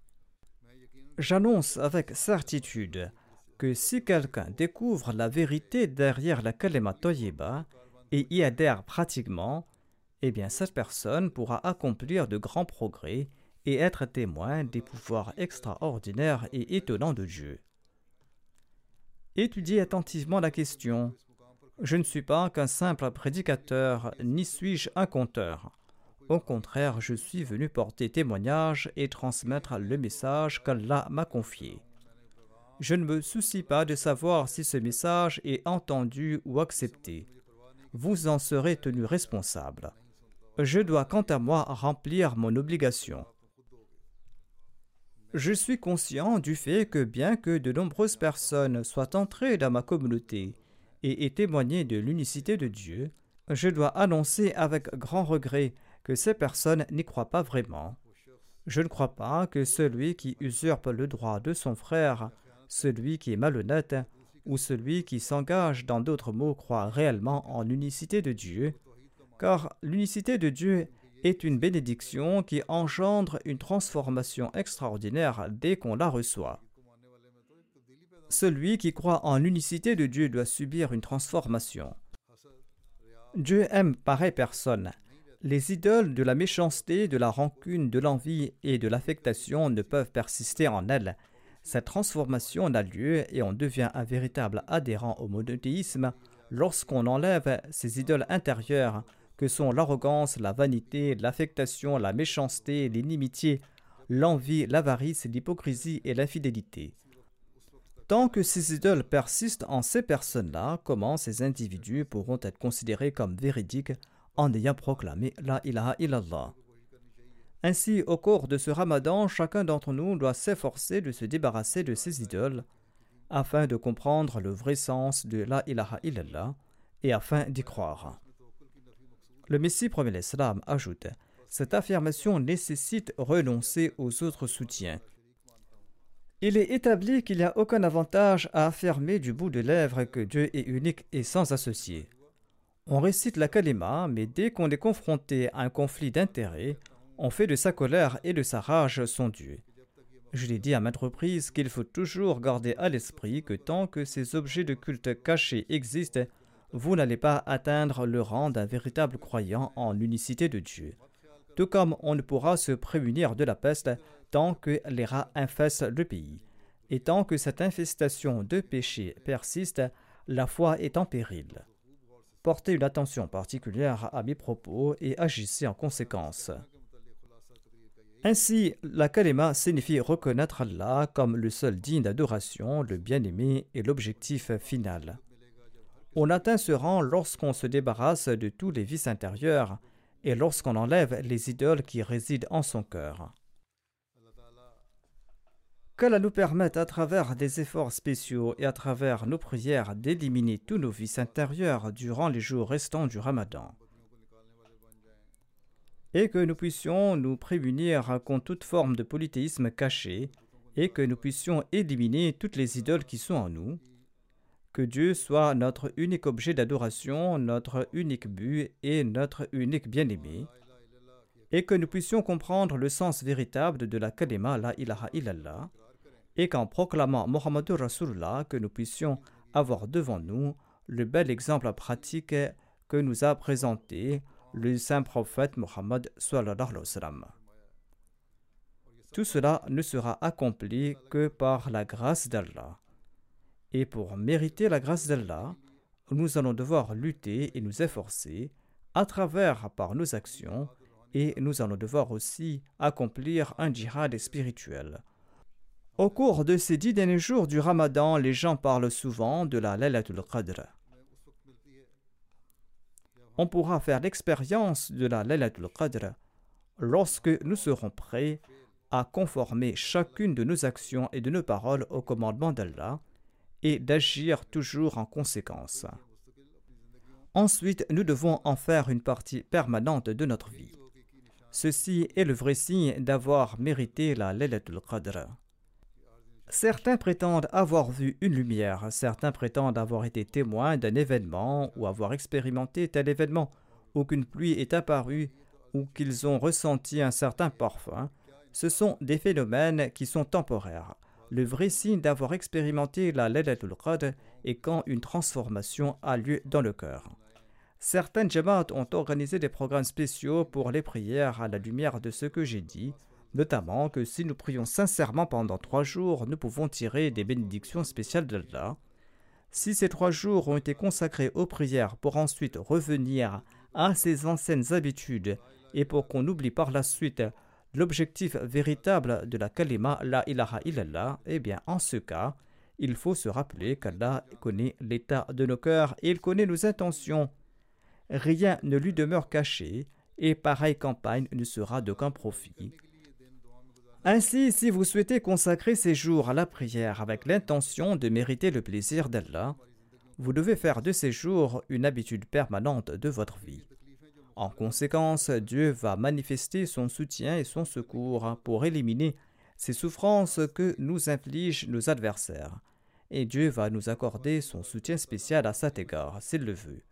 J'annonce avec certitude que si quelqu'un découvre la vérité derrière la kalima toyiba et y adhère pratiquement, eh bien cette personne pourra accomplir de grands progrès et être témoin des pouvoirs extraordinaires et étonnants de Dieu. Étudiez attentivement la question. Je ne suis pas qu'un simple prédicateur, ni suis-je un conteur. Au contraire, je suis venu porter témoignage et transmettre le message qu'Allah m'a confié. Je ne me soucie pas de savoir si ce message est entendu ou accepté. Vous en serez tenu responsable. Je dois quant à moi remplir mon obligation. Je suis conscient du fait que bien que de nombreuses personnes soient entrées dans ma communauté et aient témoigné de l'unicité de Dieu, je dois annoncer avec grand regret que ces personnes n'y croient pas vraiment. Je ne crois pas que celui qui usurpe le droit de son frère celui qui est malhonnête ou celui qui s'engage dans d'autres mots croit réellement en l'unicité de Dieu, car l'unicité de Dieu est une bénédiction qui engendre une transformation extraordinaire dès qu'on la reçoit. Celui qui croit en l'unicité de Dieu doit subir une transformation. Dieu aime pareille personne. Les idoles de la méchanceté, de la rancune, de l'envie et de l'affectation ne peuvent persister en elle cette transformation a lieu et on devient un véritable adhérent au monothéisme lorsqu'on enlève ces idoles intérieures que sont l'arrogance, la vanité, l'affectation, la méchanceté, l'inimitié, l'envie, l'avarice, l'hypocrisie et l'infidélité. Tant que ces idoles persistent en ces personnes-là, comment ces individus pourront être considérés comme véridiques en ayant proclamé La ilaha illallah ainsi, au cours de ce ramadan, chacun d'entre nous doit s'efforcer de se débarrasser de ses idoles, afin de comprendre le vrai sens de la ilaha illallah et afin d'y croire. Le Messie premier l'Islam ajoute Cette affirmation nécessite renoncer aux autres soutiens. Il est établi qu'il n'y a aucun avantage à affirmer du bout de lèvres que Dieu est unique et sans associé. On récite la kalima, mais dès qu'on est confronté à un conflit d'intérêts, on fait de sa colère et de sa rage son Dieu. Je l'ai dit à maintes reprises qu'il faut toujours garder à l'esprit que tant que ces objets de culte cachés existent, vous n'allez pas atteindre le rang d'un véritable croyant en l'unicité de Dieu. Tout comme on ne pourra se prémunir de la peste tant que les rats infestent le pays. Et tant que cette infestation de péché persiste, la foi est en péril. Portez une attention particulière à mes propos et agissez en conséquence. Ainsi, la kalima signifie reconnaître Allah comme le seul digne d'adoration, le bien-aimé et l'objectif final. On atteint ce rang lorsqu'on se débarrasse de tous les vices intérieurs et lorsqu'on enlève les idoles qui résident en son cœur. Qu'Allah nous permette à travers des efforts spéciaux et à travers nos prières d'éliminer tous nos vices intérieurs durant les jours restants du ramadan et que nous puissions nous prémunir contre toute forme de polythéisme caché, et que nous puissions éliminer toutes les idoles qui sont en nous. Que Dieu soit notre unique objet d'adoration, notre unique but et notre unique bien-aimé, et que nous puissions comprendre le sens véritable de la kalima la ilaha illallah, et qu'en proclamant Muhammadur Rasulullah, que nous puissions avoir devant nous le bel exemple pratique que nous a présenté le saint prophète Mohammed Tout cela ne sera accompli que par la grâce d'Allah. Et pour mériter la grâce d'Allah, nous allons devoir lutter et nous efforcer à travers par nos actions et nous allons devoir aussi accomplir un djihad spirituel. Au cours de ces dix derniers jours du Ramadan, les gens parlent souvent de la Laylatul Qadr on pourra faire l'expérience de la Laylatul Qadr lorsque nous serons prêts à conformer chacune de nos actions et de nos paroles au commandement d'Allah et d'agir toujours en conséquence. Ensuite, nous devons en faire une partie permanente de notre vie. Ceci est le vrai signe d'avoir mérité la Laylatul Qadr. Certains prétendent avoir vu une lumière, certains prétendent avoir été témoins d'un événement ou avoir expérimenté tel événement, ou qu'une pluie est apparue, ou qu'ils ont ressenti un certain parfum. Ce sont des phénomènes qui sont temporaires. Le vrai signe d'avoir expérimenté la Laylatul Qadr est quand une transformation a lieu dans le cœur. Certaines Jamaat ont organisé des programmes spéciaux pour les prières à la lumière de ce que j'ai dit, notamment que si nous prions sincèrement pendant trois jours, nous pouvons tirer des bénédictions spéciales d'Allah. Si ces trois jours ont été consacrés aux prières pour ensuite revenir à ces anciennes habitudes et pour qu'on oublie par la suite l'objectif véritable de la kalima la ilaha illallah, eh bien en ce cas, il faut se rappeler qu'Allah connaît l'état de nos cœurs et il connaît nos intentions. Rien ne lui demeure caché et pareille campagne ne sera d'aucun profit. Ainsi, si vous souhaitez consacrer ces jours à la prière avec l'intention de mériter le plaisir d'Allah, vous devez faire de ces jours une habitude permanente de votre vie. En conséquence, Dieu va manifester son soutien et son secours pour éliminer ces souffrances que nous infligent nos adversaires. Et Dieu va nous accorder son soutien spécial à cet égard, s'il le veut.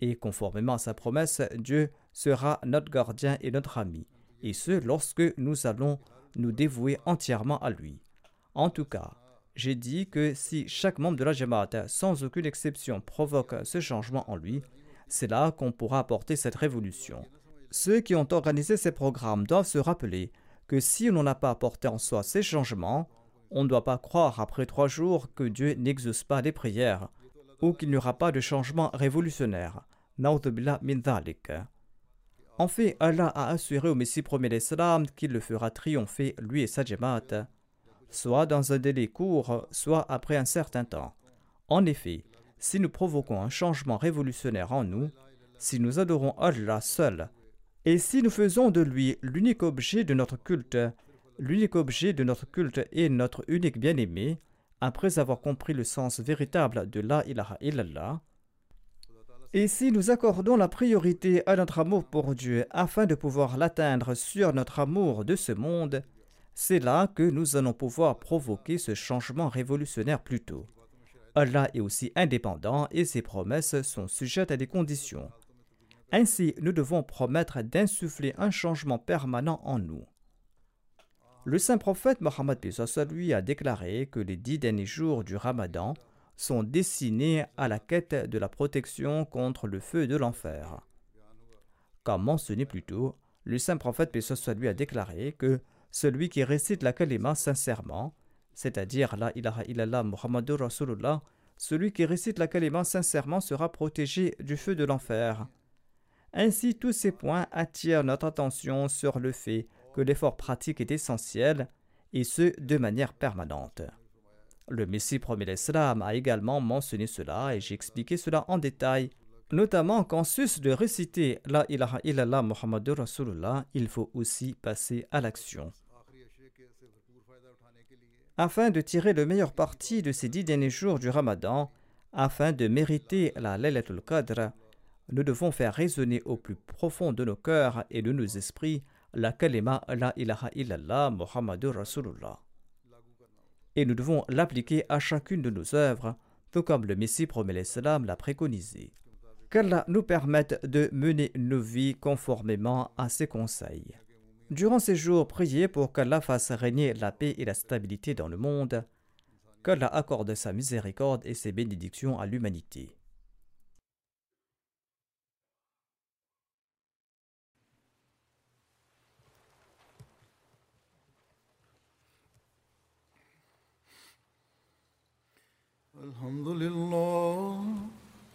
Et conformément à sa promesse, Dieu sera notre gardien et notre ami, et ce lorsque nous allons nous dévouer entièrement à lui. En tout cas, j'ai dit que si chaque membre de la Jamaat, sans aucune exception, provoque ce changement en lui, c'est là qu'on pourra apporter cette révolution. Ceux qui ont organisé ces programmes doivent se rappeler que si on n'a pas apporté en soi ces changements, on ne doit pas croire après trois jours que Dieu n'exauce pas les prières ou qu'il n'y aura pas de changement révolutionnaire. en fait, Allah a assuré au Messie premier d'Islam qu'il le fera triompher, lui et sa Jamaat, soit dans un délai court, soit après un certain temps. En effet, si nous provoquons un changement révolutionnaire en nous, si nous adorons Allah seul, et si nous faisons de lui l'unique objet de notre culte, l'unique objet de notre culte est notre unique bien-aimé, après avoir compris le sens véritable de la ilaha illallah, et si nous accordons la priorité à notre amour pour Dieu afin de pouvoir l'atteindre sur notre amour de ce monde, c'est là que nous allons pouvoir provoquer ce changement révolutionnaire plus tôt. Allah est aussi indépendant et ses promesses sont sujettes à des conditions. Ainsi, nous devons promettre d'insuffler un changement permanent en nous. Le saint prophète Mohammed lui a déclaré que les dix derniers jours du Ramadan sont destinés à la quête de la protection contre le feu de l'enfer. Comme mentionné plus tôt, le saint prophète lui a déclaré que celui qui récite la kalima sincèrement, c'est-à-dire la ilaha illallah Muhammadur celui qui récite la kalima sincèrement sera protégé du feu de l'enfer. Ainsi, tous ces points attirent notre attention sur le fait que l'effort pratique est essentiel, et ce, de manière permanente. Le Messie premier l'Islam a également mentionné cela et j'ai expliqué cela en détail, notamment qu'en sus de réciter La ilaha illallah Muhammadur Rasulullah, il faut aussi passer à l'action. Afin de tirer le meilleur parti de ces dix derniers jours du Ramadan, afin de mériter la Laylatul Qadr, nous devons faire résonner au plus profond de nos cœurs et de nos esprits la kalima La ilaha illallah Muhammadur Rasulullah et nous devons l'appliquer à chacune de nos œuvres, tout comme le Messie promet l'Islam l'a préconisé. Qu'Allah nous permette de mener nos vies conformément à ses conseils. Durant ces jours, priez pour qu'Allah fasse régner la paix et la stabilité dans le monde, qu'Allah accorde sa miséricorde et ses bénédictions à l'humanité. الحمد لله